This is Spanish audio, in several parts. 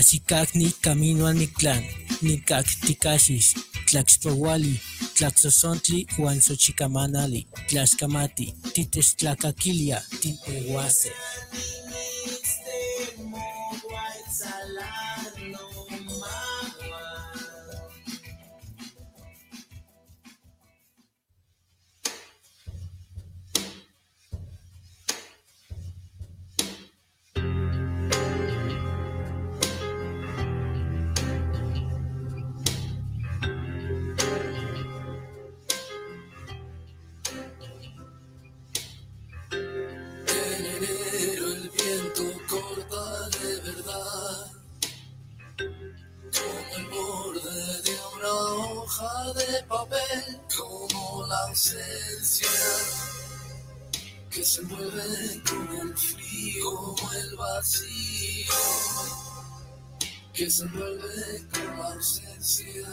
Shasikakni, camino a mi clan, Nikak Tikasis, Tlaxpowali, Tlaxosontli, Juan Xochicamanali, Tlaxcamati, Tites Tlacaquilia, que se mueve con el frío, como el vacío que se mueve con la ausencia.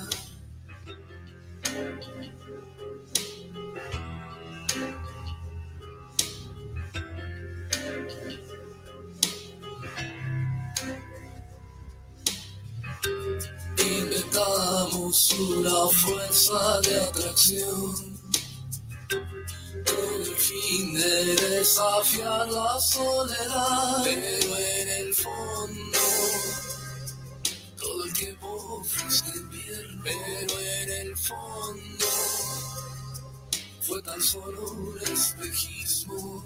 Inventamos una fuerza de atracción desafiar la soledad, pero en el fondo todo el tiempo fuiste invierno, pero en el fondo fue tan solo un espejismo.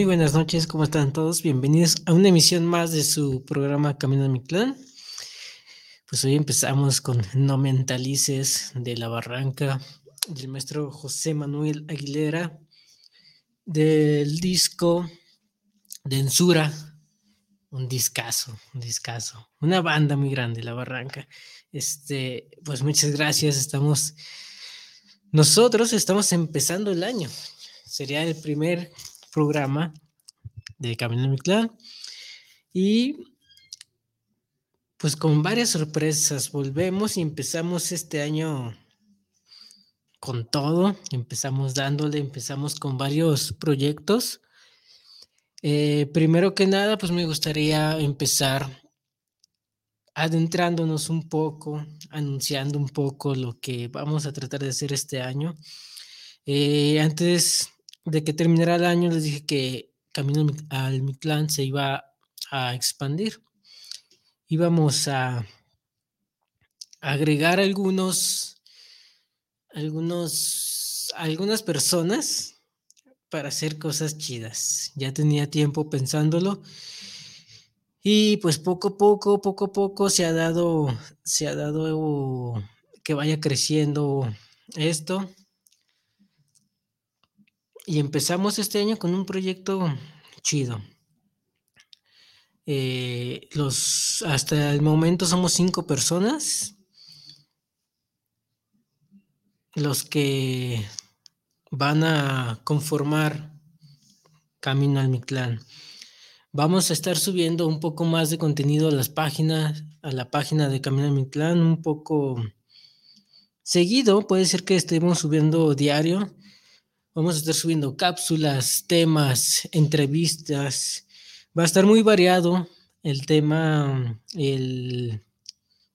Muy buenas noches, ¿cómo están todos? Bienvenidos a una emisión más de su programa Camino a mi clan. Pues hoy empezamos con No Mentalices de la Barranca del maestro José Manuel Aguilera del disco Densura, un discazo, un discazo, una banda muy grande, La Barranca. Este, pues muchas gracias, estamos, nosotros estamos empezando el año, sería el primer programa de Camino a mi clan. Y pues con varias sorpresas volvemos y empezamos este año con todo, empezamos dándole, empezamos con varios proyectos. Eh, primero que nada, pues me gustaría empezar adentrándonos un poco, anunciando un poco lo que vamos a tratar de hacer este año. Eh, antes de que terminara el año, les dije que Camino al Mi Clan se iba a expandir. Íbamos a agregar algunos, algunos, algunas personas para hacer cosas chidas. Ya tenía tiempo pensándolo. Y pues poco a poco, poco a poco se ha dado, se ha dado que vaya creciendo esto. Y empezamos este año con un proyecto chido. Eh, los, hasta el momento somos cinco personas. Los que van a conformar Camino al Mictlán. Vamos a estar subiendo un poco más de contenido a las páginas, a la página de Camino al Mictlán, un poco seguido. Puede ser que estemos subiendo diario Vamos a estar subiendo cápsulas, temas, entrevistas. Va a estar muy variado el tema, el,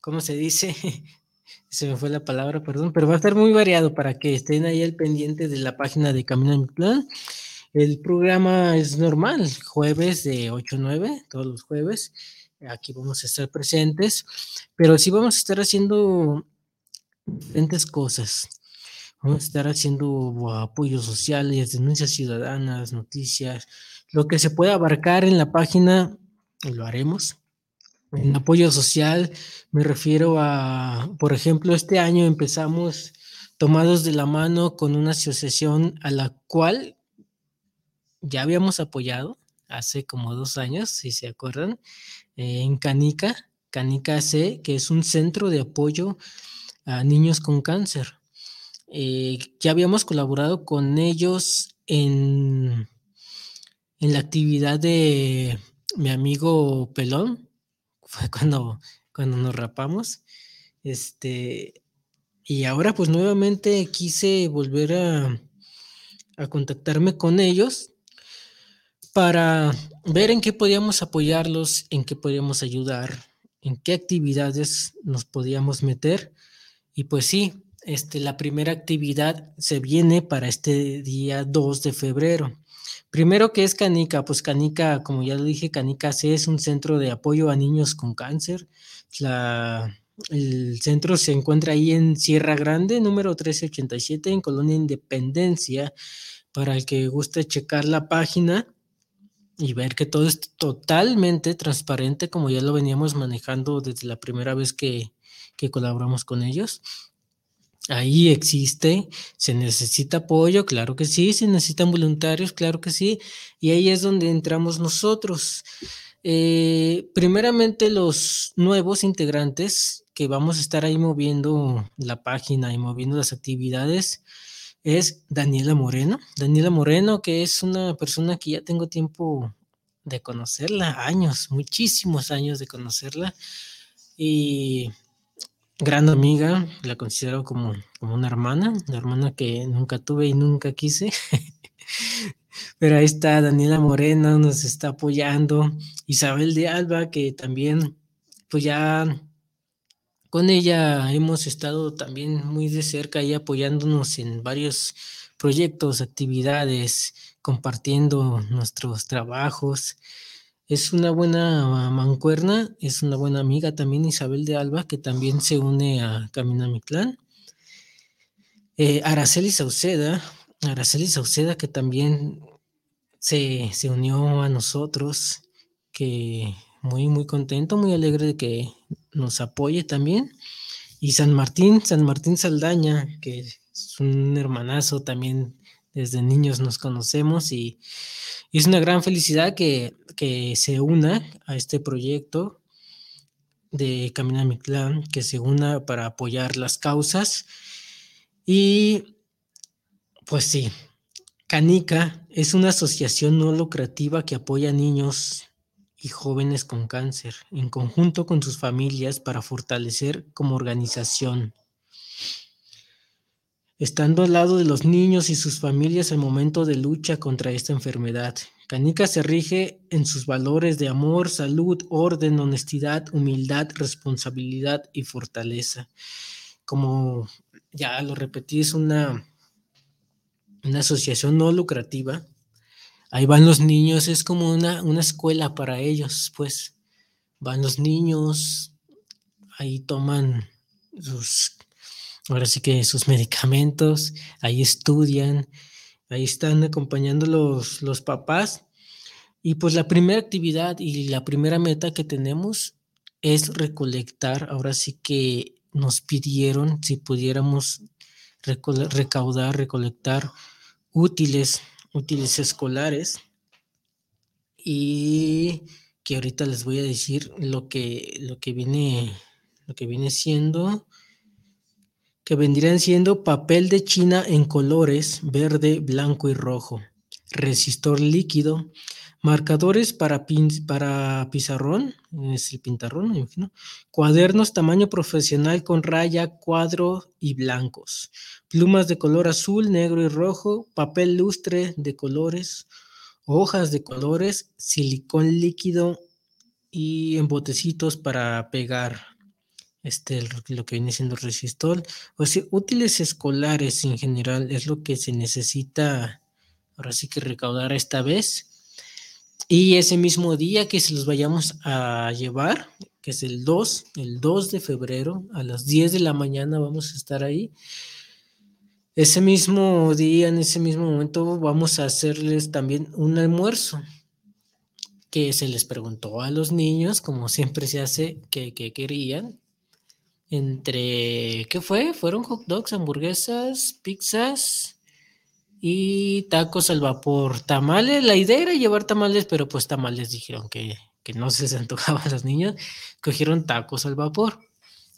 ¿cómo se dice? se me fue la palabra, perdón, pero va a estar muy variado para que estén ahí al pendiente de la página de Camino en Plan. El programa es normal, jueves de 8 a 9, todos los jueves. Aquí vamos a estar presentes, pero sí vamos a estar haciendo diferentes cosas. Vamos a estar haciendo apoyos sociales, denuncias ciudadanas, noticias, lo que se pueda abarcar en la página, lo haremos. En apoyo social me refiero a, por ejemplo, este año empezamos tomados de la mano con una asociación a la cual ya habíamos apoyado hace como dos años, si se acuerdan, en Canica, Canica C, que es un centro de apoyo a niños con cáncer. Eh, ya habíamos colaborado con ellos en, en la actividad de mi amigo Pelón, fue cuando, cuando nos rapamos. Este, y ahora pues nuevamente quise volver a, a contactarme con ellos para ver en qué podíamos apoyarlos, en qué podíamos ayudar, en qué actividades nos podíamos meter. Y pues sí, este, la primera actividad se viene para este día 2 de febrero. Primero, ¿qué es Canica? Pues Canica, como ya lo dije, Canica C es un centro de apoyo a niños con cáncer. La, El centro se encuentra ahí en Sierra Grande, número 1387, en Colonia Independencia. Para el que guste checar la página y ver que todo es totalmente transparente, como ya lo veníamos manejando desde la primera vez que, que colaboramos con ellos. Ahí existe, se necesita apoyo, claro que sí, se necesitan voluntarios, claro que sí, y ahí es donde entramos nosotros. Eh, primeramente los nuevos integrantes que vamos a estar ahí moviendo la página y moviendo las actividades es Daniela Moreno. Daniela Moreno, que es una persona que ya tengo tiempo de conocerla, años, muchísimos años de conocerla. Y gran amiga, la considero como, como una hermana, una hermana que nunca tuve y nunca quise. Pero ahí está Daniela Morena, nos está apoyando. Isabel de Alba, que también, pues ya con ella hemos estado también muy de cerca y apoyándonos en varios proyectos, actividades, compartiendo nuestros trabajos. Es una buena mancuerna, es una buena amiga también Isabel de Alba, que también se une a Camina Mi Clan. Eh, Araceli Sauceda, Araceli Sauceda, que también se, se, unió a nosotros, que muy, muy contento, muy alegre de que nos apoye también. Y San Martín, San Martín Saldaña, que es un hermanazo también, desde niños nos conocemos y es una gran felicidad que, se una a este proyecto de Camina Mi que se una para apoyar las causas. Y pues sí, Canica es una asociación no lucrativa que apoya a niños y jóvenes con cáncer en conjunto con sus familias para fortalecer como organización estando al lado de los niños y sus familias en momento de lucha contra esta enfermedad. Canica se rige en sus valores de amor, salud, orden, honestidad, humildad, responsabilidad y fortaleza. Como ya lo repetí, es una, una asociación no lucrativa. Ahí van los niños, es como una, una escuela para ellos, pues van los niños, ahí toman sus ahora sí que sus medicamentos, ahí estudian, ahí están acompañando los, los papás. Y pues la primera actividad y la primera meta que tenemos es recolectar, ahora sí que nos pidieron si pudiéramos recaudar, recolectar útiles, útiles escolares. Y que ahorita les voy a decir lo que, lo que viene, lo que viene siendo que vendrían siendo papel de China en colores verde, blanco y rojo, resistor líquido, marcadores para, para pizarrón, es el pintarrón, me imagino, cuadernos tamaño profesional con raya, cuadro y blancos, plumas de color azul, negro y rojo, papel lustre de colores, hojas de colores, silicón líquido y en botecitos para pegar este, lo que viene siendo resistol, o sea, útiles escolares en general es lo que se necesita, ahora sí que recaudar esta vez. Y ese mismo día que se los vayamos a llevar, que es el 2, el 2 de febrero, a las 10 de la mañana vamos a estar ahí. Ese mismo día, en ese mismo momento, vamos a hacerles también un almuerzo que se les preguntó a los niños, como siempre se hace, que, que querían, entre, ¿qué fue? Fueron hot dogs, hamburguesas, pizzas y tacos al vapor. Tamales, la idea era llevar tamales, pero pues tamales dijeron que, que no se les antojaba a los niños. Cogieron tacos al vapor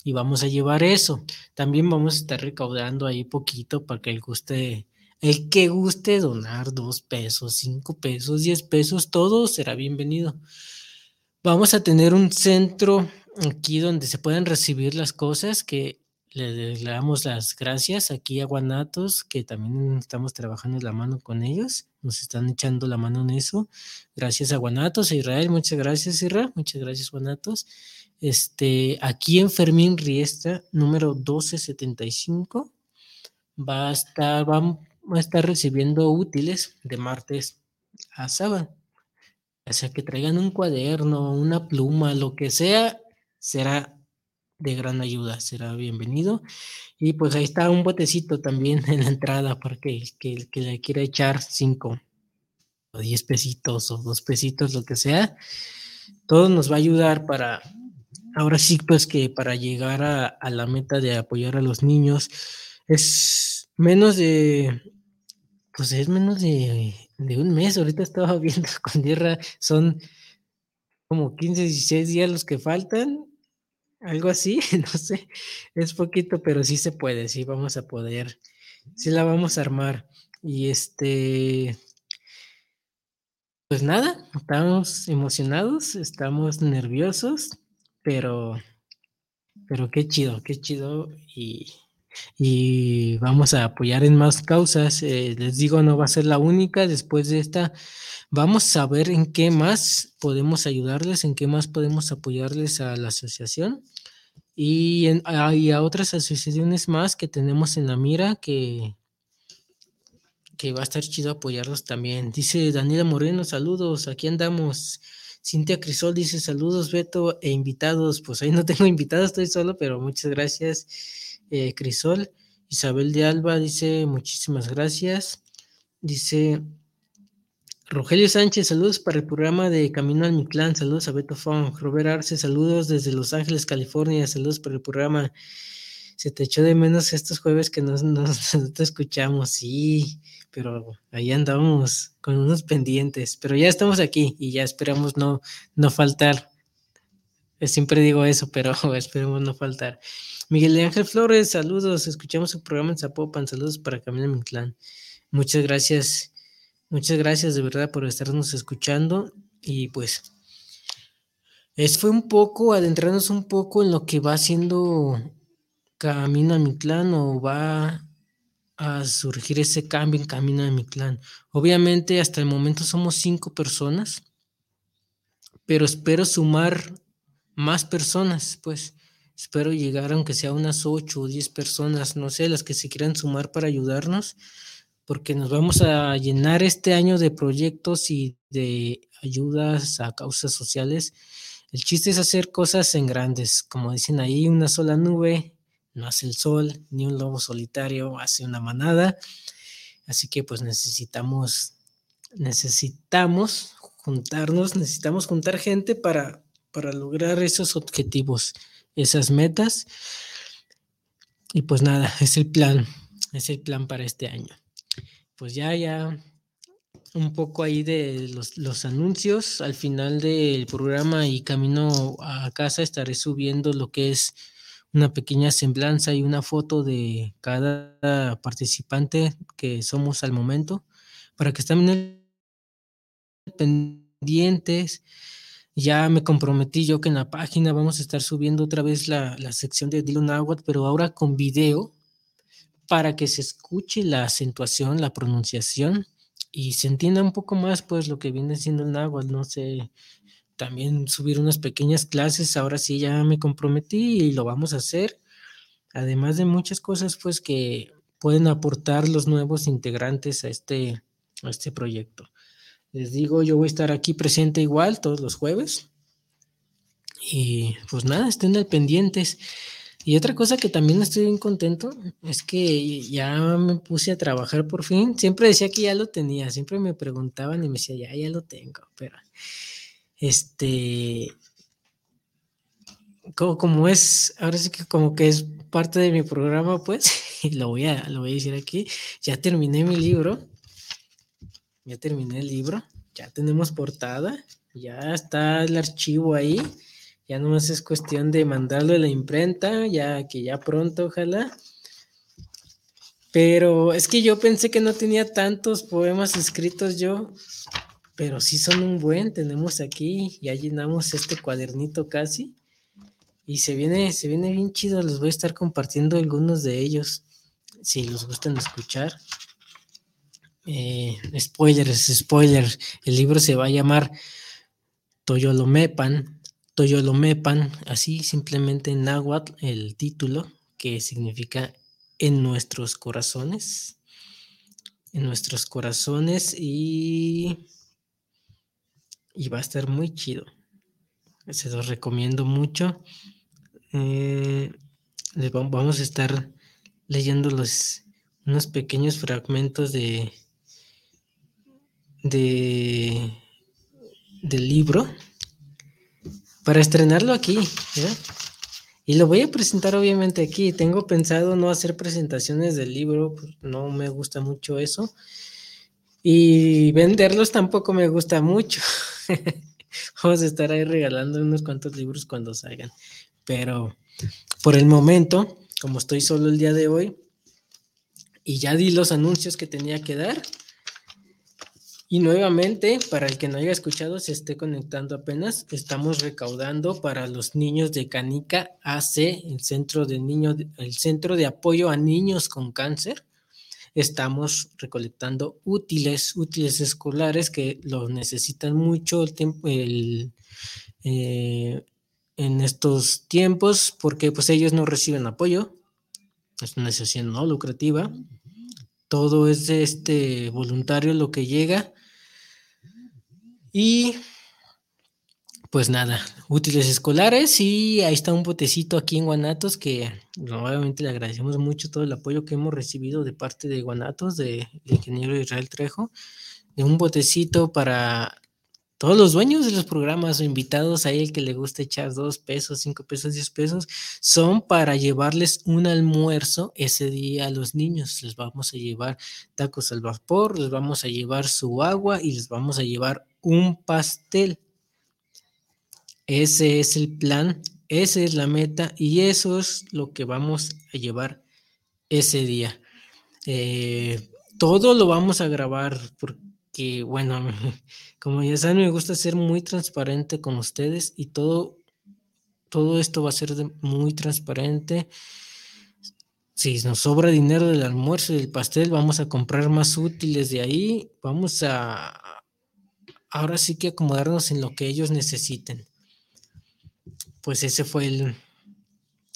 y vamos a llevar eso. También vamos a estar recaudando ahí poquito para que el guste, el que guste donar dos pesos, cinco pesos, diez pesos, todo será bienvenido. Vamos a tener un centro aquí donde se pueden recibir las cosas que le, damos las gracias aquí a Guanatos, que también estamos trabajando la mano con ellos, nos están echando la mano en eso. Gracias a Guanatos, a Israel, muchas gracias, Israel, muchas gracias, Guanatos. Este, aquí en Fermín Riestra, número 1275, va a estar, va a estar recibiendo útiles de martes a sábado. O sea, que traigan un cuaderno, una pluma, lo que sea, será de gran ayuda, será bienvenido. Y pues ahí está un botecito también en la entrada para que, que, que le quiera echar cinco o diez pesitos o dos pesitos, lo que sea. Todo nos va a ayudar para, ahora sí, pues que para llegar a, a la meta de apoyar a los niños es menos de, pues es menos de, de un mes. Ahorita estaba viendo con tierra, son como 15, 16 días los que faltan algo así, no sé, es poquito, pero sí se puede, sí vamos a poder, sí la vamos a armar. Y este, pues nada, estamos emocionados, estamos nerviosos, pero, pero qué chido, qué chido y, y vamos a apoyar en más causas. Eh, les digo, no va a ser la única, después de esta vamos a ver en qué más podemos ayudarles, en qué más podemos apoyarles a la asociación y, a, a otras asociaciones más que tenemos en la mira que, que va a estar chido apoyarlos también. Dice Daniela Moreno, saludos, aquí andamos. Cintia Crisol dice saludos, Beto, e invitados. Pues ahí no tengo invitados, estoy solo, pero muchas gracias, eh, Crisol. Isabel de Alba dice muchísimas gracias. Dice Rogelio Sánchez, saludos para el programa de Camino al Mictlán, saludos a Beto Fong. Robert Arce, saludos desde Los Ángeles, California, saludos para el programa. Se te echó de menos estos jueves que no, te escuchamos, sí, pero ahí andamos con unos pendientes, pero ya estamos aquí y ya esperamos no, no faltar. Eh, siempre digo eso, pero esperemos no faltar. Miguel Ángel Flores, saludos, escuchamos su programa en Zapopan, saludos para Camino al Mictlán. Muchas gracias. Muchas gracias de verdad por estarnos escuchando y pues es, fue un poco, adentrarnos un poco en lo que va haciendo Camino a mi clan o va a surgir ese cambio en Camino a mi clan. Obviamente hasta el momento somos cinco personas, pero espero sumar más personas, pues espero llegar aunque sea unas ocho o diez personas, no sé, las que se quieran sumar para ayudarnos porque nos vamos a llenar este año de proyectos y de ayudas a causas sociales. El chiste es hacer cosas en grandes, como dicen ahí, una sola nube no hace el sol, ni un lobo solitario hace una manada. Así que pues necesitamos, necesitamos juntarnos, necesitamos juntar gente para, para lograr esos objetivos, esas metas. Y pues nada, es el plan, es el plan para este año pues ya, ya un poco ahí de los, anuncios. Al final del programa y camino a casa estaré subiendo lo que es una pequeña semblanza y una foto de cada participante que somos al momento para que estén pendientes. Ya me comprometí yo que en la página vamos a estar subiendo otra vez la, la sección de Dilo Nahuatl, pero ahora con video para que se escuche la acentuación, la pronunciación y se entienda un poco más pues lo que viene siendo el náhuatl, no sé, también subir unas pequeñas clases, ahora sí ya me comprometí y lo vamos a hacer, además de muchas cosas pues que pueden aportar los nuevos integrantes a este, a este proyecto. Les digo, yo voy a estar aquí presente igual todos los jueves. Y pues nada, estén al pendientes. Y otra cosa que también estoy bien contento es que ya me puse a trabajar por fin. Siempre decía que ya lo tenía, siempre me preguntaban y me decía, ya, ya lo tengo, pero este, como, como es, ahora sí que como que es parte de mi programa, pues, lo voy a, lo voy a decir aquí, ya terminé mi libro, ya terminé el libro, ya tenemos portada, ya está el archivo ahí ya nomás es cuestión de mandarlo a la imprenta, ya que ya pronto, ojalá. Pero es que yo pensé que no tenía tantos poemas escritos yo, pero sí son un buen. Tenemos aquí, ya llenamos este cuadernito casi. Y se viene, se viene bien chido. Les voy a estar compartiendo algunos de ellos, si los gustan escuchar. Eh, spoilers, spoilers. El libro se va a llamar Toyolomepan, Toyolomepan, así simplemente en náhuatl el título, que significa en nuestros corazones, en nuestros corazones y, y va a estar muy chido. Se los recomiendo mucho. eh, vamos a estar leyendo los, unos pequeños fragmentos de, de del libro para estrenarlo aquí. Y lo voy a presentar obviamente aquí. Tengo pensado no hacer presentaciones del libro, pues, no me gusta mucho eso. Y venderlos tampoco me gusta mucho. Vamos a estar ahí regalando unos cuantos libros cuando salgan. Pero por el momento, como estoy solo el día de hoy, y ya di los anuncios que tenía que dar, y nuevamente, para el que no haya escuchado, se esté conectando apenas, estamos recaudando para los niños de Canica AC, el centro de niños, el centro de apoyo a niños con cáncer. Estamos recolectando útiles, útiles escolares que los necesitan mucho el tiempo, el, eh, en estos tiempos, porque pues ellos no reciben apoyo. Es una asociación no lucrativa todo es este voluntario lo que llega y pues nada, útiles escolares y ahí está un botecito aquí en Guanatos que nuevamente le agradecemos mucho todo el apoyo que hemos recibido de parte de Guanatos, del ingeniero Israel Trejo, de un botecito para todos los dueños de los programas o invitados ahí el que le gusta echar dos pesos, cinco pesos, diez pesos, son para llevarles un almuerzo ese día a los niños. Les vamos a llevar tacos al vapor, les vamos a llevar su agua y les vamos a llevar un pastel. Ese es el plan, esa es la meta y eso es lo que vamos a llevar ese día. Eh, todo lo vamos a grabar porque, bueno, como ya saben, me gusta ser muy transparente con ustedes y todo, todo esto va a ser muy transparente. Si nos sobra dinero del almuerzo y del pastel, vamos a comprar más útiles de ahí. Vamos a, ahora sí que acomodarnos en lo que ellos necesiten. Pues ese fue el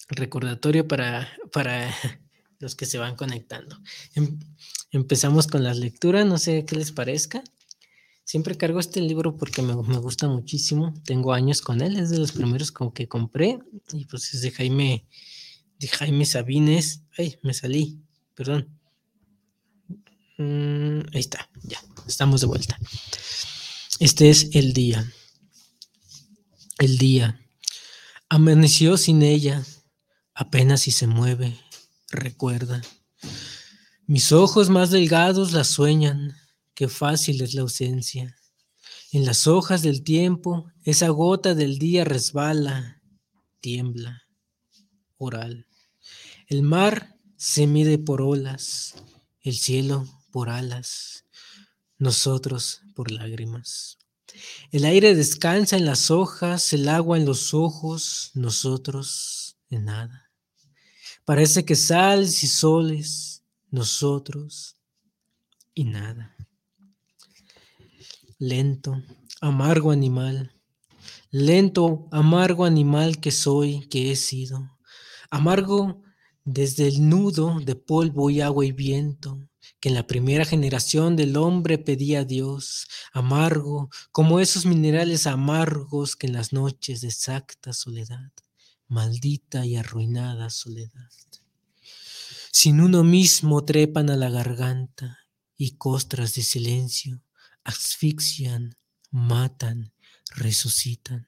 recordatorio para, para los que se van conectando. Em, empezamos con las lecturas, no sé qué les parezca. Siempre cargo este libro porque me, gusta muchísimo. Tengo años con él, es de los primeros como que compré. Y pues es de Jaime, de Jaime Sabines. Ay, me salí, perdón. Mm, ahí está, ya, estamos de vuelta. Este es el día. El día. Amaneció sin ella, apenas si se mueve, recuerda. Mis ojos más delgados la sueñan, qué fácil es la ausencia. En las hojas del tiempo, esa gota del día resbala, tiembla, oral. El mar se mide por olas, el cielo por alas nosotros por lágrimas. El aire descansa en las hojas, el agua en los ojos, nosotros en nada. Parece que sales y soles, nosotros y nada. Lento, amargo animal, lento, amargo animal que soy, que he sido. Amargo desde el nudo de polvo y agua y viento, que en la primera generación del hombre pedía a Dios, amargo, como esos minerales amargos que en las noches de exacta soledad, maldita y arruinada soledad. Sin uno mismo trepan a la garganta y costras de silencio asfixian, matan, resucitan.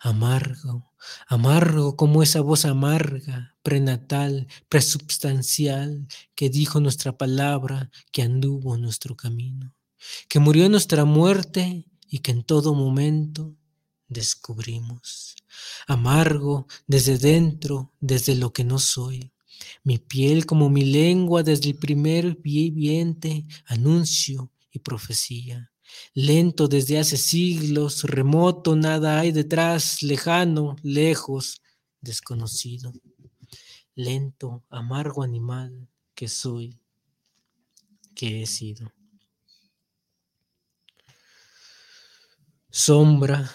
Amargo, amargo como esa voz amarga, prenatal, presubstancial, que dijo nuestra palabra, que anduvo nuestro camino, que murió nuestra muerte y que en todo momento descubrimos. Amargo desde dentro, desde lo que no soy. Mi piel como mi lengua desde el primer viviente, anuncio y profecía lento desde hace siglos, remoto, nada hay detrás, lejano, lejos, desconocido, lento, amargo animal que soy, que he sido. Sombra,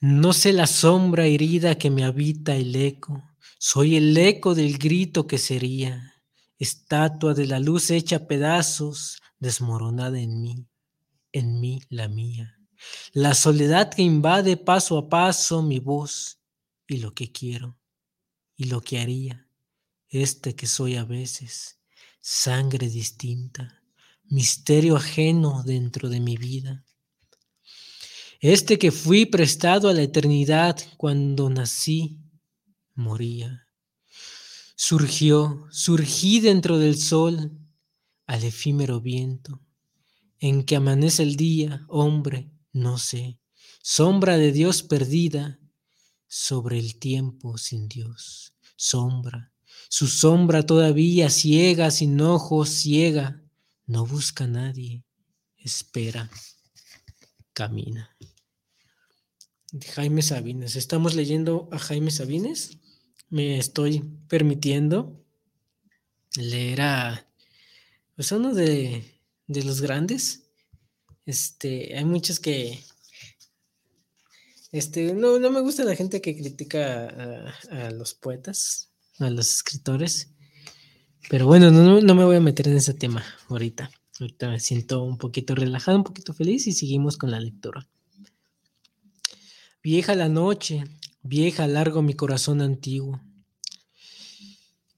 no sé la sombra herida que me habita el eco, soy el eco del grito que sería, estatua de la luz hecha pedazos, desmoronada en mí en mí la mía. La soledad que invade paso a paso mi voz y lo que quiero y lo que haría, este que soy a veces, sangre distinta, misterio ajeno dentro de mi vida. Este que fui prestado a la eternidad cuando nací, moría. Surgió, surgí dentro del sol, al efímero viento, en que amanece el día, hombre, no sé, sombra de Dios perdida sobre el tiempo sin Dios, sombra, su sombra todavía ciega, sin ojos, ciega, no busca a nadie, espera, camina. Jaime Sabines, estamos leyendo a Jaime Sabines, me estoy permitiendo leer a pues uno de, de los grandes. Este, hay muchos que este, no, no me gusta la gente que critica a, los poetas, a los escritores. Pero bueno, no, no, me voy a meter en ese tema ahorita. Ahorita me siento un poquito relajado, un poquito feliz y seguimos con la lectura. Vieja la noche, vieja largo mi corazón antiguo.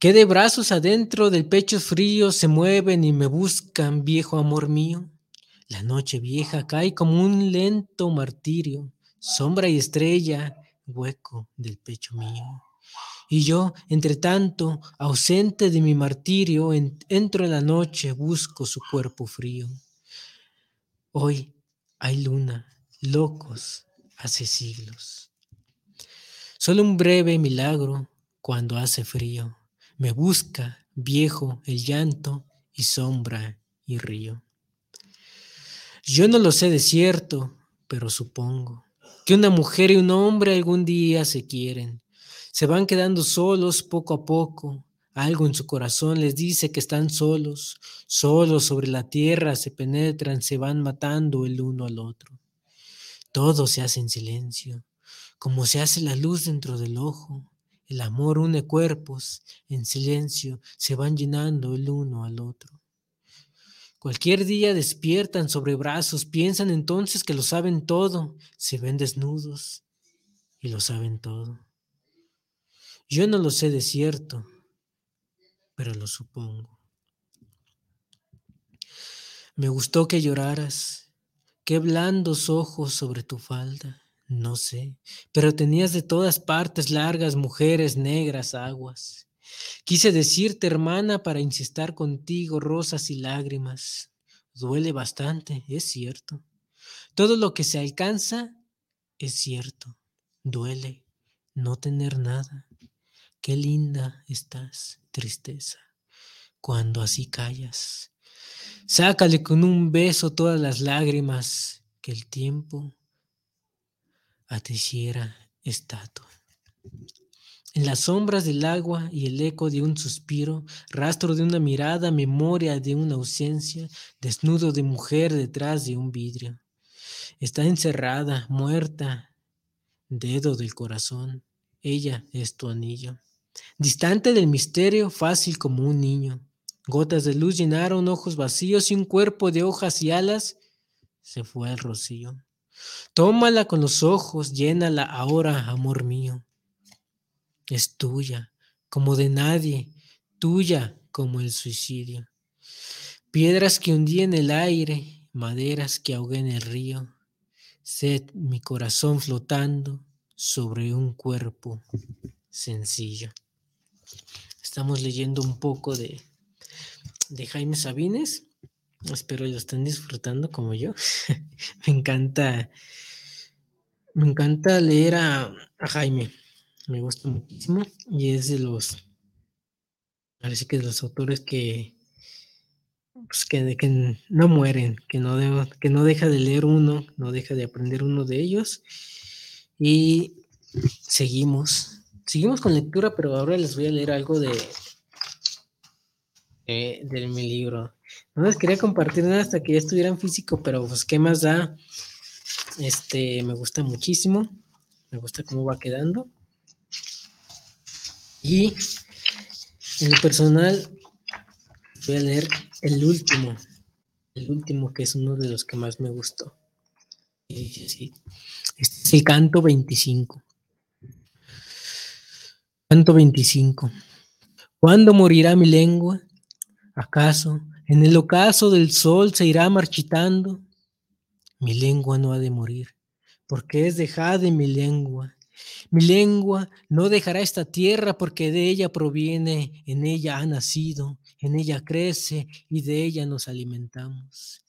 Que de brazos adentro del pecho frío se mueven y me buscan, viejo amor mío. La noche vieja cae como un lento martirio sombra y estrella, hueco del pecho mío. Y yo, entre tanto, ausente de mi martirio, entro en la noche, busco su cuerpo frío. Hoy hay luna, locos, hace siglos. Solo un breve milagro cuando hace frío. Me busca, viejo, el llanto y sombra y río. Yo no lo sé de cierto, pero supongo que una mujer y un hombre algún día se quieren. Se van quedando solos poco a poco. Algo en su corazón les dice que están solos, solos sobre la tierra, se penetran, se van matando el uno al otro. Todo se hace en silencio, como se hace la luz dentro del ojo. El amor une cuerpos, en silencio se van llenando el uno al otro. Cualquier día despiertan sobre brazos, piensan entonces que lo saben todo, se ven desnudos y lo saben todo. Yo no lo sé de cierto, pero lo supongo. Me gustó que lloraras, qué blandos ojos sobre tu falda, no sé, pero tenías de todas partes largas mujeres negras aguas. Quise decirte, hermana, para insistir contigo rosas y lágrimas. Duele bastante, es cierto. Todo lo que se alcanza es cierto. Duele no tener nada. Qué linda estás, tristeza, cuando así callas. Sácale con un beso todas las lágrimas que el tiempo a te hiciera estatua. En las sombras del agua y el eco de un suspiro, rastro de una mirada, memoria de una ausencia, desnudo de mujer detrás de un vidrio. Está encerrada, muerta, dedo del corazón. Ella es tu anillo. Distante del misterio, fácil como un niño. Gotas de luz llenaron ojos vacíos y un cuerpo de hojas y alas se fue al rocío. Tómala con los ojos, llénala ahora, amor mío es tuya, como de nadie, tuya como el suicidio. Piedras que hundí en el aire, maderas que ahogué en el río, sed mi corazón flotando sobre un cuerpo sencillo. Estamos leyendo un poco de, de Jaime Sabines. Espero lo estén disfrutando como yo. me encanta, me encanta leer a Jaime me gusta muchísimo y es de los, parece que de los autores que, pues que, que no mueren, que no, que no deja de leer uno, no deja de aprender uno de ellos. Y seguimos, seguimos con lectura, pero ahora les voy a leer algo de, de, mi libro. No les quería compartir nada hasta que ya estuviera en físico, pero pues qué más da. Este me gusta muchísimo. Me gusta cómo va quedando. Y en lo personal, voy a leer el último, el último que es uno de los que más me gustó. Este es el canto 25. Canto 25. ¿Cuándo morirá mi lengua? ¿Acaso en el ocaso del sol se irá marchitando? Mi lengua no ha de morir, porque es dejada mi lengua. Mi lengua no dejará esta tierra porque de ella proviene, en ella ha nacido, en ella crece y de ella nos alimentamos.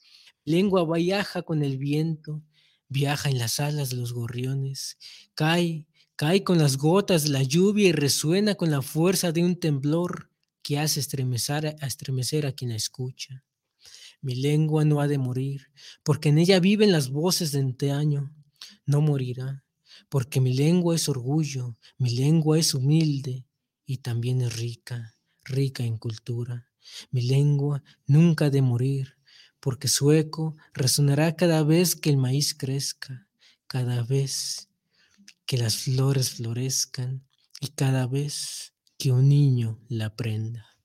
lengua viaja con el viento, viaja en las alas de los gorriones, cae, cae con las gotas de la lluvia y resuena con la fuerza de un temblor que hace estremecer a, estremecer a quien la escucha. Mi lengua no ha de morir, porque en ella viven las voces de anteaño. No morirá, porque mi lengua es orgullo, mi lengua es humilde y también es rica, rica en cultura. Mi lengua nunca ha de morir, porque su eco resonará cada vez que el maíz crezca, cada vez que las flores florezcan y cada vez que un niño la aprenda.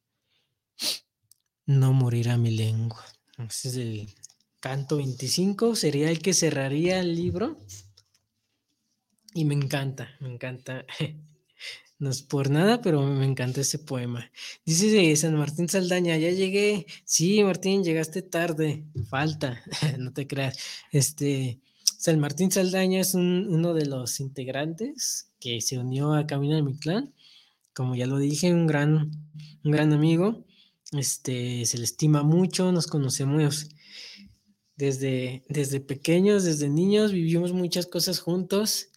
No morirá mi lengua. Ese es el canto 25, sería el que cerraría el libro. Y me encanta, me encanta. No es por nada, pero me encanta ese poema. Dice San Martín Saldaña, ya llegué. Sí, Martín, llegaste tarde. Falta, no te creas. Este, San Martín Saldaña es uno de los integrantes que se unió a Camino de mi clan. Como ya lo dije, un gran, un gran amigo. Este, se le estima mucho, nos conocemos desde, desde pequeños, desde niños, vivimos muchas cosas juntos.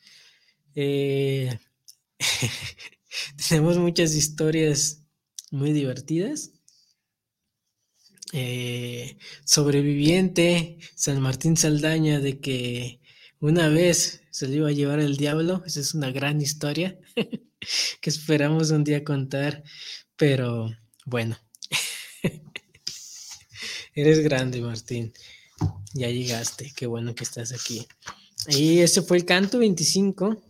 Eh, tenemos muchas historias muy divertidas. Eh, sobreviviente, San Martín Saldaña, de que una vez se le iba a llevar el diablo, esa es una gran historia que esperamos un día contar, pero bueno, eres grande Martín, ya llegaste, qué bueno que estás aquí. Y ese fue el canto 25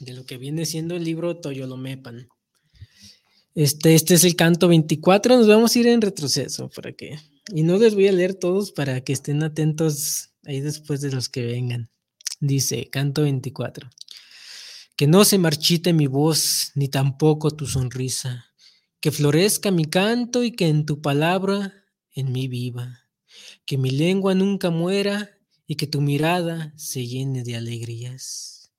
de lo que viene siendo el libro Toyolomepan. Este, este es el canto 24, nos vamos a ir en retroceso para que, y no les voy a leer todos para que estén atentos ahí después de los que vengan. Dice, canto 24, que no se marchite mi voz, ni tampoco tu sonrisa, que florezca mi canto y que en tu palabra en mí viva, que mi lengua nunca muera y que tu mirada se llene de alegrías.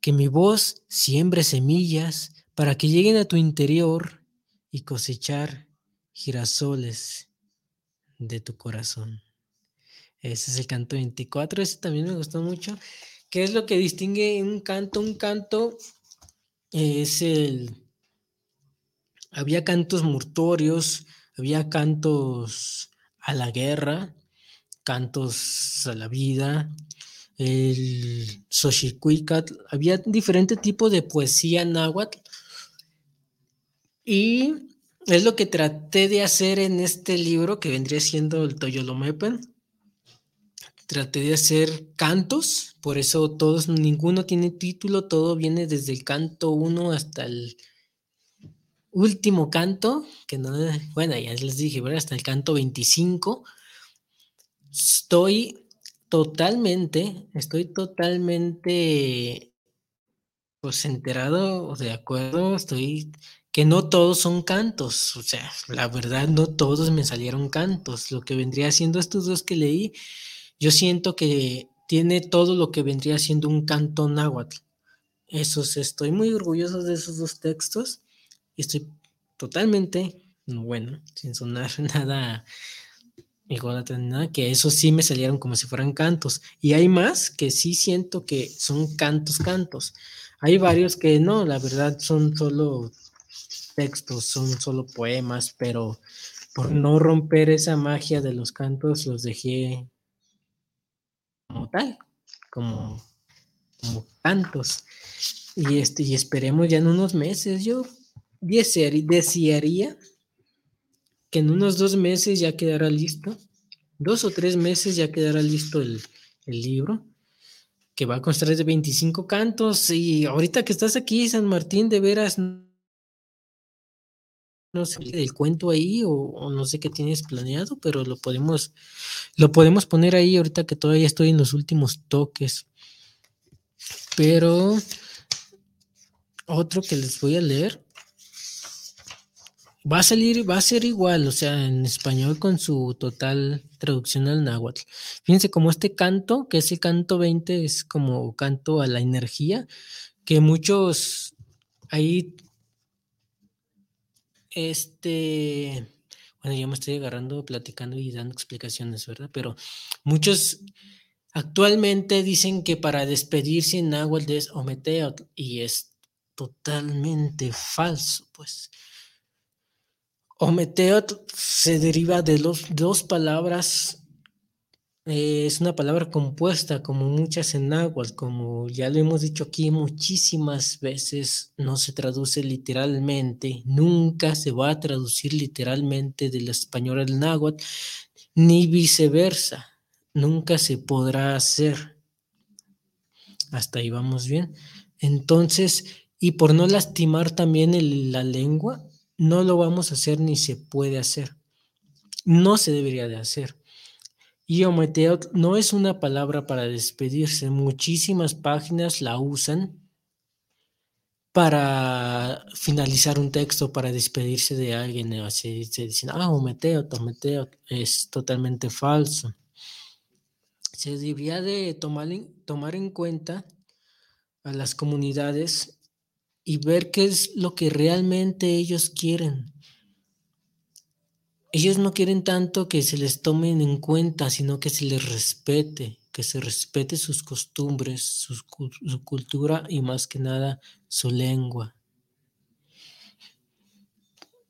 Que mi voz siembre semillas para que lleguen a tu interior y cosechar girasoles de tu corazón. Ese es el canto 24, ese también me gustó mucho. ¿Qué es lo que distingue un canto? Un canto es el... Había cantos mortorios, había cantos a la guerra, cantos a la vida, el Xochicuicatl, había diferente tipo de poesía náhuatl y es lo que traté de hacer en este libro que vendría siendo el Toyolomepen. Traté de hacer cantos, por eso todos, ninguno tiene título, todo viene desde el canto 1 hasta el último canto, que no, bueno, ya les dije. Hasta el canto 25. Estoy totalmente, estoy totalmente pues enterado de acuerdo, estoy que no todos son cantos, o sea, la verdad no todos me salieron cantos, lo que vendría siendo estos dos que leí, yo siento que tiene todo lo que vendría siendo un canto náhuatl. Eso estoy muy orgulloso de esos dos textos y estoy totalmente, bueno, sin sonar nada nada, que esos sí me salieron como si fueran cantos. Y hay más que sí siento que son cantos, cantos. Hay varios que no, la verdad son solo textos, son solo poemas, pero por no romper esa magia de los cantos los dejé como tal, como, como cantos. Y, este, y esperemos ya en unos meses. Yo desearía que en unos dos meses ya quedará listo. Dos o tres meses ya quedará listo el, el libro que va a constar de 25 cantos. Y ahorita que estás aquí, San Martín, de veras, no sé del cuento ahí o, no sé qué tienes planeado, pero lo podemos, lo podemos poner ahí ahorita que todavía estoy en los últimos toques. Pero otro que les voy a leer va a salir, va a ser igual, o sea, en español con su total traducción al náhuatl. Fíjense como este canto, que ese canto 20 es como canto a la energía, que muchos ahí, este, bueno, ya me estoy agarrando, platicando y dando explicaciones, ¿verdad? Pero muchos actualmente dicen que para despedirse en náhuatl es ometeot y es totalmente falso, pues. Ometeot se deriva de los, dos palabras, eh, es una palabra compuesta como muchas en náhuatl, como ya lo hemos dicho aquí muchísimas veces, no se traduce literalmente, nunca se va a traducir literalmente del español al náhuatl, ni viceversa, nunca se podrá hacer. Hasta ahí vamos bien. Entonces, y por no lastimar también la lengua, no lo vamos a hacer ni se puede hacer. No se debería de hacer. Y ometeot no es una palabra para despedirse. Muchísimas páginas la usan para finalizar un texto, para despedirse de alguien. Así se dicen, ah, ometeot, ometeot. Es totalmente falso. Se debería de tomar tomar en cuenta a las comunidades y ver qué es lo que realmente ellos quieren. Ellos no quieren tanto que se les tomen en cuenta, sino que se les respete, que se respete sus costumbres, su, cultura y más que nada su lengua.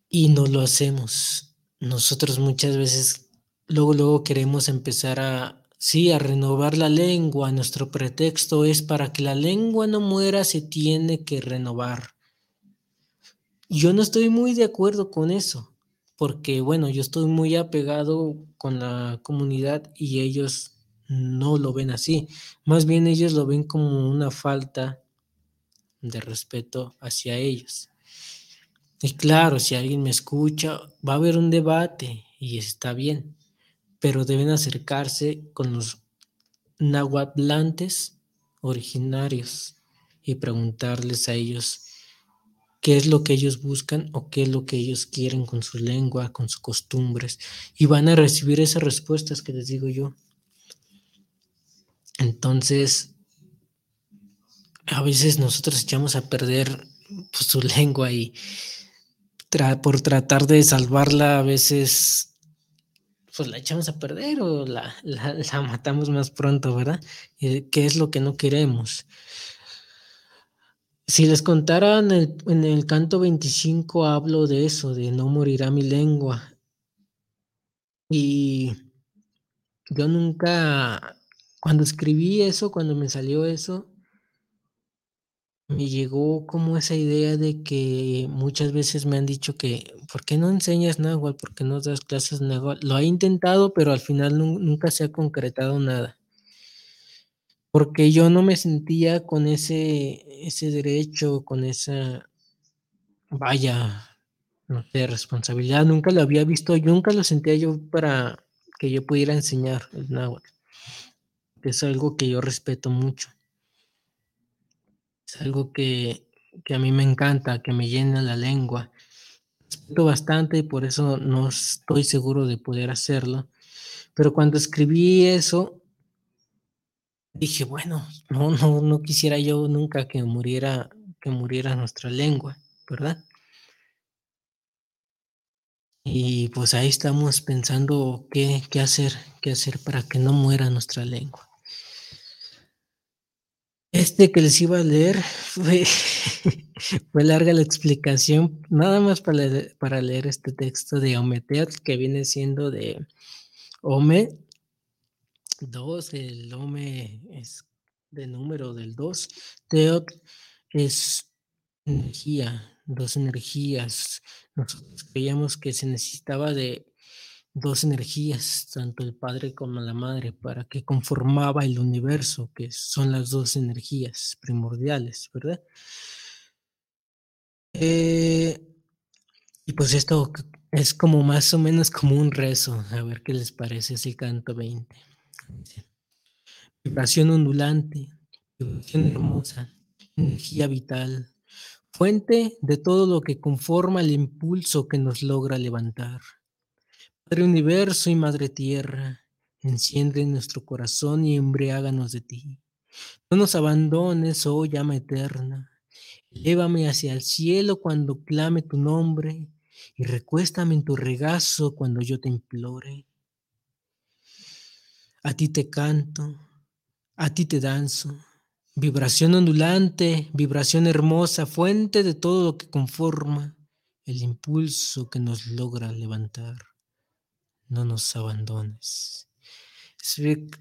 Y no lo hacemos. Nosotros muchas veces, luego, luego queremos empezar a, Sí, a renovar la lengua. Nuestro pretexto es para que la lengua no muera, se tiene que renovar. Yo no estoy muy de acuerdo con eso, porque bueno, yo estoy muy apegado con la comunidad y ellos no lo ven así. Más bien ellos lo ven como una falta de respeto hacia ellos. Y claro, si alguien me escucha, va a haber un debate y está bien pero deben acercarse con los nahuatlantes originarios y preguntarles a ellos qué es lo que ellos buscan o qué es lo que ellos quieren con su lengua, con sus costumbres, y van a recibir esas respuestas que les digo yo. Entonces, a veces nosotros echamos a perder pues, su lengua y por tratar de salvarla a veces pues la echamos a perder o la, matamos más pronto, ¿verdad? ¿Qué es lo que no queremos? Si les contara en el, en el canto 25 hablo de eso, de no morirá mi lengua. Y yo nunca, cuando escribí eso, cuando me salió eso, me llegó como esa idea de que muchas veces me han dicho que, ¿por qué no enseñas náhuatl? ¿Por qué no das clases náhuatl? Lo he intentado, pero al final nunca se ha concretado nada. Porque yo no me sentía con ese, ese derecho, con esa, vaya, no sé, responsabilidad. Nunca lo había visto, nunca lo sentía yo para que yo pudiera enseñar el náhuatl. Es algo que yo respeto mucho. Es algo que, a mí me encanta, que me llena la lengua. Respeto bastante y por eso no estoy seguro de poder hacerlo. Pero cuando escribí eso, dije, bueno, no, no, no quisiera yo nunca que muriera, que muriera nuestra lengua, ¿verdad? Y pues ahí estamos pensando qué, qué hacer, qué hacer para que no muera nuestra lengua. Este que les iba a leer fue, fue larga la explicación, nada más para, para leer este texto de Ometeat, que viene siendo de Ome 2, el Ome es de número del 2, Teot es energía, dos energías. Nosotros creíamos que se necesitaba de dos energías, tanto el Padre como la Madre, para que conformaba el universo, que son las dos energías primordiales, ¿verdad? Eh, y pues esto es como más o menos como un rezo, a ver qué les parece ese canto 20. Vibración ondulante, vibración hermosa, energía vital, fuente de todo lo que conforma el impulso que nos logra levantar. Padre Universo y Madre Tierra, enciende nuestro corazón y embriáganos de ti. No nos abandones, oh llama eterna. Llévame hacia el cielo cuando clame tu nombre y recuéstame en tu regazo cuando yo te implore. A ti te canto, a ti te danzo, vibración ondulante, vibración hermosa, fuente de todo lo que conforma el impulso que nos logra levantar. No nos abandones.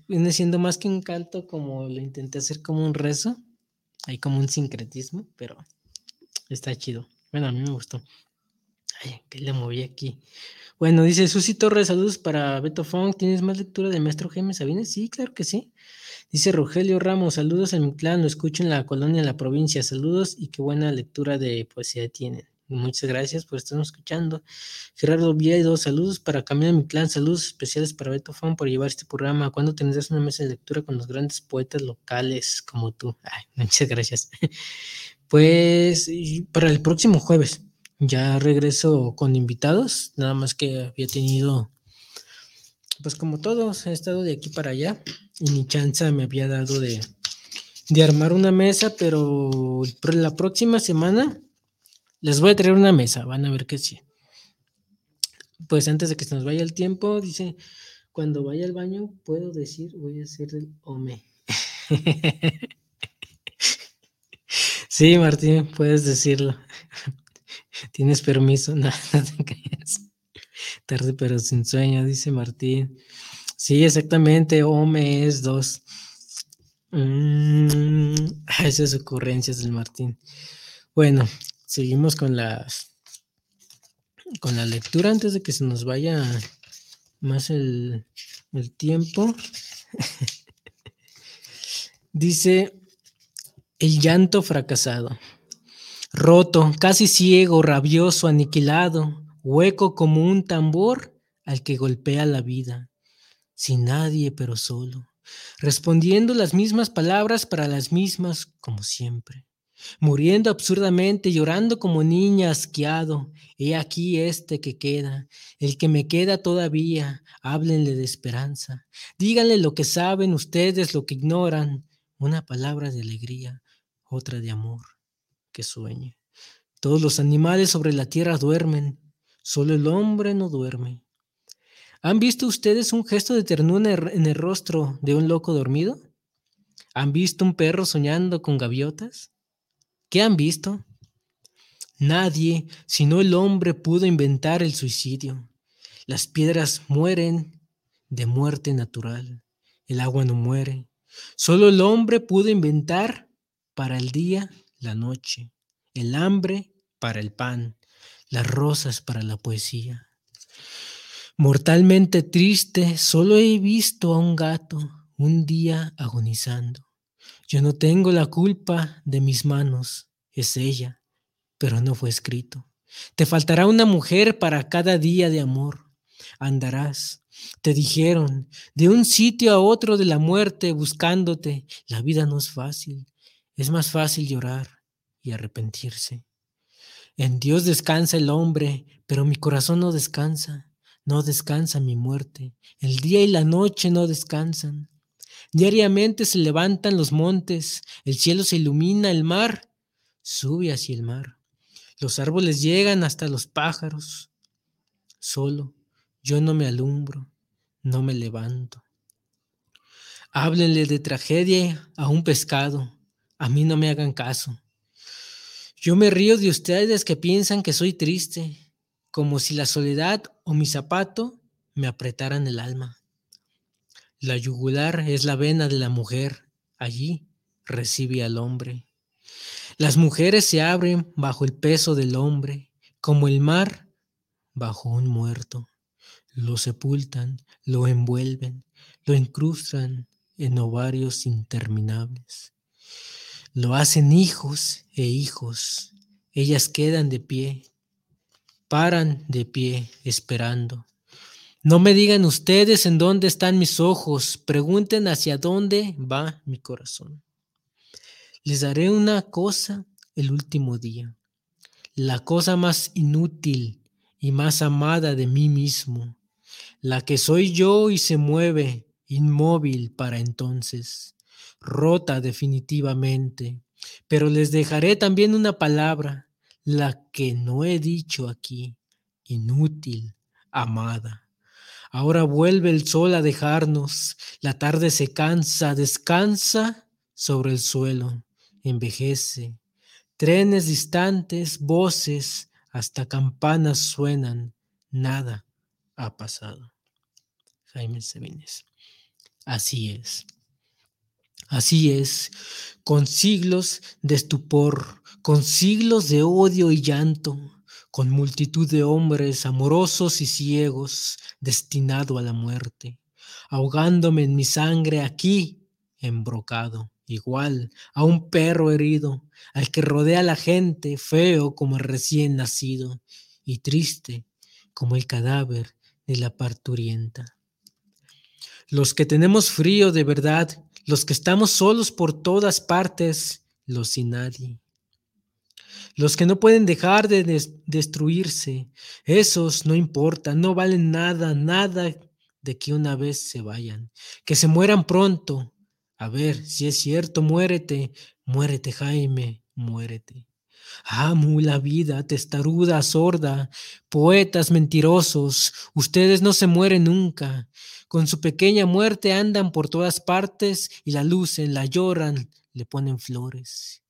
Viene siendo más que un canto, como lo intenté hacer como un rezo, hay como un sincretismo, pero está chido. Bueno, a mí me gustó. Ay, que le moví aquí. Bueno, dice Susi Torres, saludos para Beto Funk. ¿Tienes más lectura de Maestro Jaime Sabines? Sí, claro que sí. Dice Rogelio Ramos, saludos en mi clan, lo escucho en la colonia, en la provincia. Saludos y qué buena lectura de poesía tienen. Muchas gracias por estarnos escuchando. Gerardo Viedo, saludos para Camino en mi clan, saludos especiales para Beto Funk por llevar este programa. ¿Cuándo tendrás una mesa de lectura con los grandes poetas locales como tú? Ay, muchas gracias. Pues para el próximo jueves. Ya regreso con invitados, nada más que había tenido, pues como todos, he estado de aquí para allá y mi chance me había dado de, de armar una mesa, pero la próxima semana les voy a traer una mesa, van a ver que sí. Pues antes de que se nos vaya el tiempo, dice, cuando vaya al baño puedo decir, voy a hacer el OME. sí, Martín, puedes decirlo. ¿Tienes permiso? No, no te creas. Tarde pero sin sueño, dice Martín. Sí, exactamente. Ome es dos. Mm, esas ocurrencias del Martín. Bueno, seguimos con las con la lectura antes de que se nos vaya más el, el tiempo. Dice el llanto fracasado roto, casi ciego, rabioso, aniquilado, hueco como un tambor al que golpea la vida, sin nadie pero solo, respondiendo las mismas palabras para las mismas como siempre, muriendo absurdamente, llorando como niña asqueado, he aquí este que queda, el que me queda todavía, háblenle de esperanza, díganle lo que saben ustedes, lo que ignoran, una palabra de alegría, otra de amor que sueñe. Todos los animales sobre la tierra duermen, solo el hombre no duerme. ¿Han visto ustedes un gesto de ternura en el rostro de un loco dormido? ¿Han visto un perro soñando con gaviotas? ¿Qué han visto? Nadie, sino el hombre, pudo inventar el suicidio. Las piedras mueren de muerte natural. El agua no muere. Solo el hombre pudo inventar para el día la noche, el hambre para el pan, las rosas para la poesía. Mortalmente triste, solo he visto a un gato un día agonizando. Yo no tengo la culpa de mis manos, es ella, pero no fue escrito. Te faltará una mujer para cada día de amor. Andarás, te dijeron, de un sitio a otro de la muerte buscándote. La vida no es fácil. Es más fácil llorar y arrepentirse. En Dios descansa el hombre, pero mi corazón no descansa. No descansa mi muerte. El día y la noche no descansan. Diariamente se levantan los montes, el cielo se ilumina, el mar sube hacia el mar. Los árboles llegan hasta los pájaros. Solo yo no me alumbro, no me levanto. Háblenle de tragedia a un pescado, a mí no me hagan caso. Yo me río de ustedes que piensan que soy triste, como si la soledad o mi zapato me apretaran el alma. La yugular es la vena de la mujer, allí recibe al hombre. Las mujeres se abren bajo el peso del hombre, como el mar bajo un muerto. Lo sepultan, lo envuelven, lo incrustan en ovarios interminables. Lo hacen hijos e hijos. Ellas quedan de pie, paran de pie esperando. No me digan ustedes en dónde están mis ojos, pregunten hacia dónde va mi corazón. Les daré una cosa el último día. la cosa más inútil y más amada de mí mismo, la que soy yo y se mueve inmóvil para entonces, rota definitivamente. Pero les dejaré también una palabra, la que no he dicho aquí, inútil, amada. Ahora vuelve el sol a dejarnos, la tarde se cansa, descansa sobre el suelo, envejece. Trenes distantes, voces, hasta campanas suenan, nada ha pasado. Jaime Sabines. Así es. Así es, con siglos de estupor, con siglos de odio y llanto, con multitud de hombres amorosos y ciegos, destinado a la muerte, ahogándome en mi sangre aquí, embrocado, igual a un perro herido, al que rodea la gente, feo como el recién nacido, y triste como el cadáver de la parturienta. Los que tenemos frío de verdad los que estamos solos por todas partes, los sin nadie. Los que no pueden dejar de destruirse, esos no importan, no valen nada, nada de que una vez se vayan, que se mueran pronto. A ver, si es cierto, muérete, muérete Jaime, muérete. Amo la vida, testaruda, sorda, poetas mentirosos, ustedes no se mueren nunca. Con su pequeña muerte andan por todas partes y la lucen, la lloran, le ponen flores.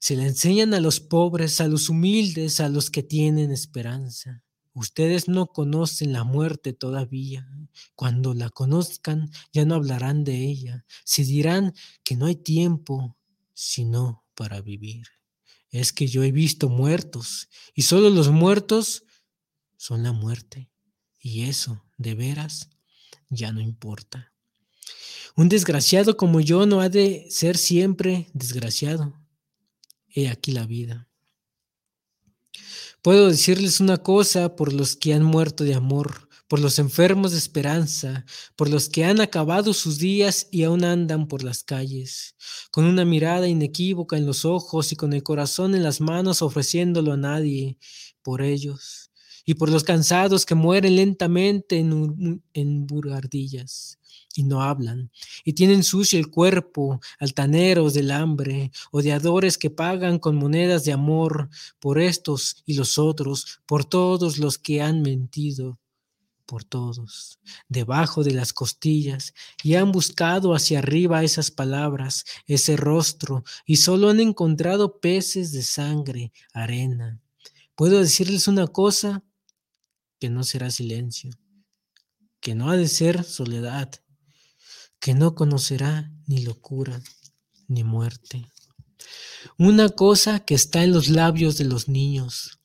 Se la enseñan a los pobres, a los humildes, a los que tienen esperanza. Ustedes no conocen la muerte todavía. Cuando la conozcan, ya no hablarán de ella. Se dirán que no hay tiempo sino para vivir. Es que yo he visto muertos y solo los muertos son la muerte. Y eso, de veras, ya no importa. Un desgraciado como yo no ha de ser siempre desgraciado. He aquí la vida. Puedo decirles una cosa por los que han muerto de amor, por los enfermos de esperanza, por los que han acabado sus días y aún andan por las calles, con una mirada inequívoca en los ojos y con el corazón en las manos ofreciéndolo a nadie, por ellos y por los cansados que mueren lentamente en, en burgardillas y no hablan, y tienen sucio el cuerpo, altaneros del hambre, odiadores que pagan con monedas de amor por estos y los otros, por todos los que han mentido, por todos, debajo de las costillas, y han buscado hacia arriba esas palabras, ese rostro, y solo han encontrado peces de sangre, arena. ¿Puedo decirles una cosa? Que no será silencio, que no ha de ser soledad, que no conocerá ni locura ni muerte. Una cosa que está en los labios de los niños,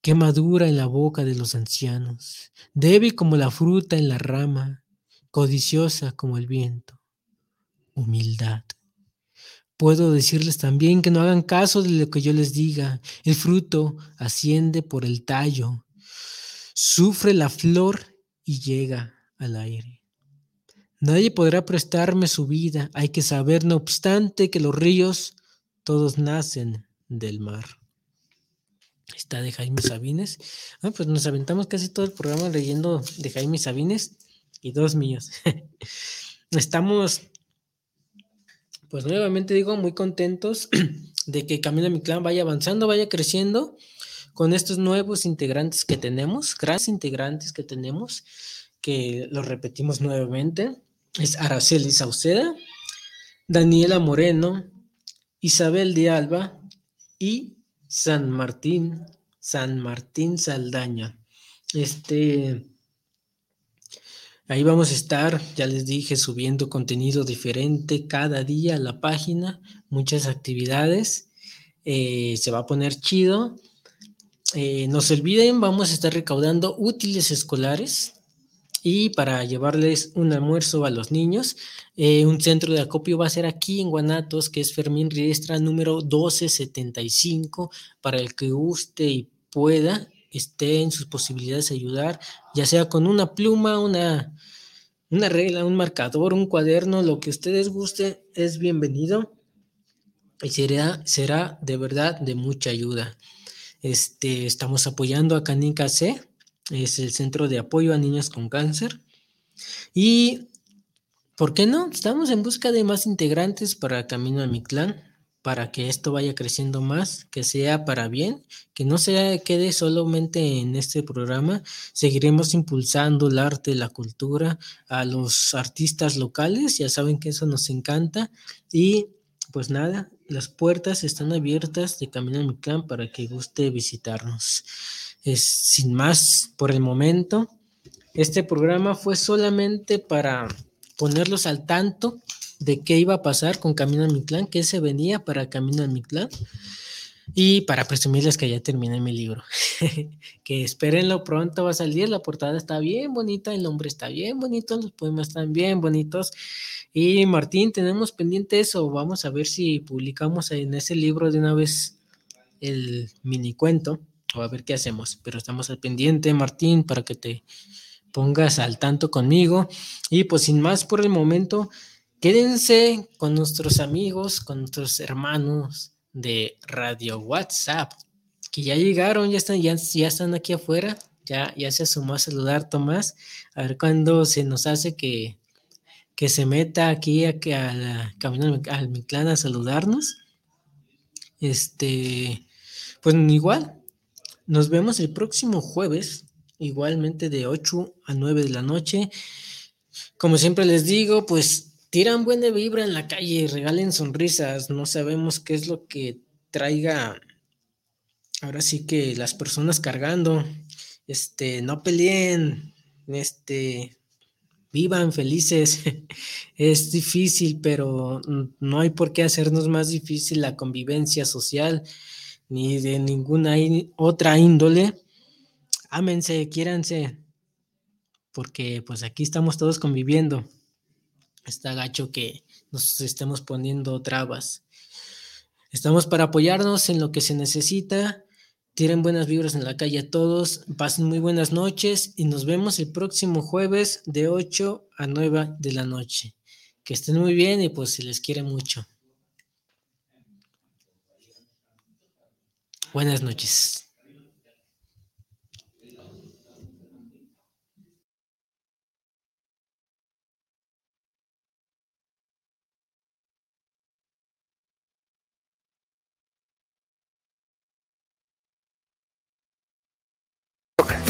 que madura en la boca de los ancianos, débil como la fruta en la rama, codiciosa como el viento, humildad. Puedo decirles también que no hagan caso de lo que yo les diga. El fruto asciende por el tallo Sufre la flor y llega al aire. Nadie podrá prestarme su vida. Hay que saber, no obstante, que los ríos todos nacen del mar. Está de Jaime Sabines. Ah, pues nos aventamos casi todo el programa leyendo de Jaime Sabines y dos míos. Estamos, pues nuevamente digo, muy contentos de que Camino a mi clan vaya avanzando, vaya creciendo con estos nuevos integrantes que tenemos, grandes integrantes que tenemos, que lo repetimos nuevamente, es Araceli Sauceda, Daniela Moreno, Isabel de Alba y San Martín, San Martín Saldaña. Este, ahí vamos a estar, ya les dije, subiendo contenido diferente cada día a la página, muchas actividades. Eh, se va a poner chido. Eh, no se olviden, vamos a estar recaudando útiles escolares y para llevarles un almuerzo a los niños. Eh, un centro de acopio va a ser aquí en Guanatos, que es Fermín Riestra número 1275, para el que guste y pueda, esté en sus posibilidades de ayudar, ya sea con una pluma, una, una regla, un marcador, un cuaderno, lo que ustedes guste, es bienvenido y será, será de verdad de mucha ayuda. Este, estamos apoyando a Canica C, es el centro de apoyo a niños con cáncer. Y, ¿por qué no? Estamos en busca de más integrantes para Camino a mi clan, para que esto vaya creciendo más, que sea para bien, que no se quede solamente en este programa. Seguiremos impulsando el arte, la cultura, a los artistas locales, ya saben que eso nos encanta. Y pues nada, las puertas están abiertas de Camino a mi clan para que guste visitarnos. Es, sin más por el momento, este programa fue solamente para ponerlos al tanto de qué iba a pasar con Camino a mi clan, qué se venía para Camino a mi clan. Y para presumirles que ya terminé mi libro, que espérenlo pronto va a salir, la portada está bien bonita, el nombre está bien bonito, los poemas están bien bonitos. Y Martín, tenemos pendiente eso, vamos a ver si publicamos en ese libro de una vez el mini cuento, o a ver qué hacemos, pero estamos al pendiente, Martín, para que te pongas al tanto conmigo. Y pues sin más por el momento, Quédense con nuestros amigos, con nuestros hermanos de Radio WhatsApp, que ya llegaron, ya están, ya, ya están aquí afuera, ya, ya se sumó a saludar Tomás, a ver cuándo se nos hace que, que se meta aquí a, que a la, camino al Mictlán a saludarnos. Este, pues igual, nos vemos el próximo jueves, igualmente de 8 a 9 de la noche. Como siempre les digo, pues tiran buena vibra en la calle, regalen sonrisas, no sabemos qué es lo que traiga ahora sí que las personas cargando, este, no peleen, este, vivan felices. es difícil, pero no hay por qué hacernos más difícil la convivencia social ni de ninguna otra índole. Ámense, quiéranse, porque pues aquí estamos todos conviviendo está gacho que nos estemos poniendo trabas. Estamos para apoyarnos en lo que se necesita. Tienen buenas vibras en la calle a todos. Pasen muy buenas noches y nos vemos el próximo jueves de 8 a 9 de la noche. Que estén muy bien y pues se les quiere mucho. Buenas noches.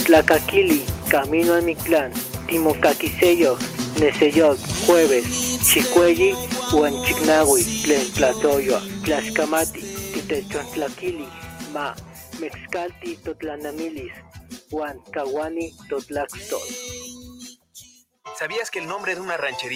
Tlacaquili, Camino a Mictlán, Timocaquiseyo, Neseyot, Jueves, Chicuelli, Huanchignahui, Tlen Tlatoyo, Tlaxcamati, Titechontlakili, Ma, Mexcalti, Totlanamilis, Huan, Kawani, Totlaxtol. ¿Sabías que el nombre de una ranchería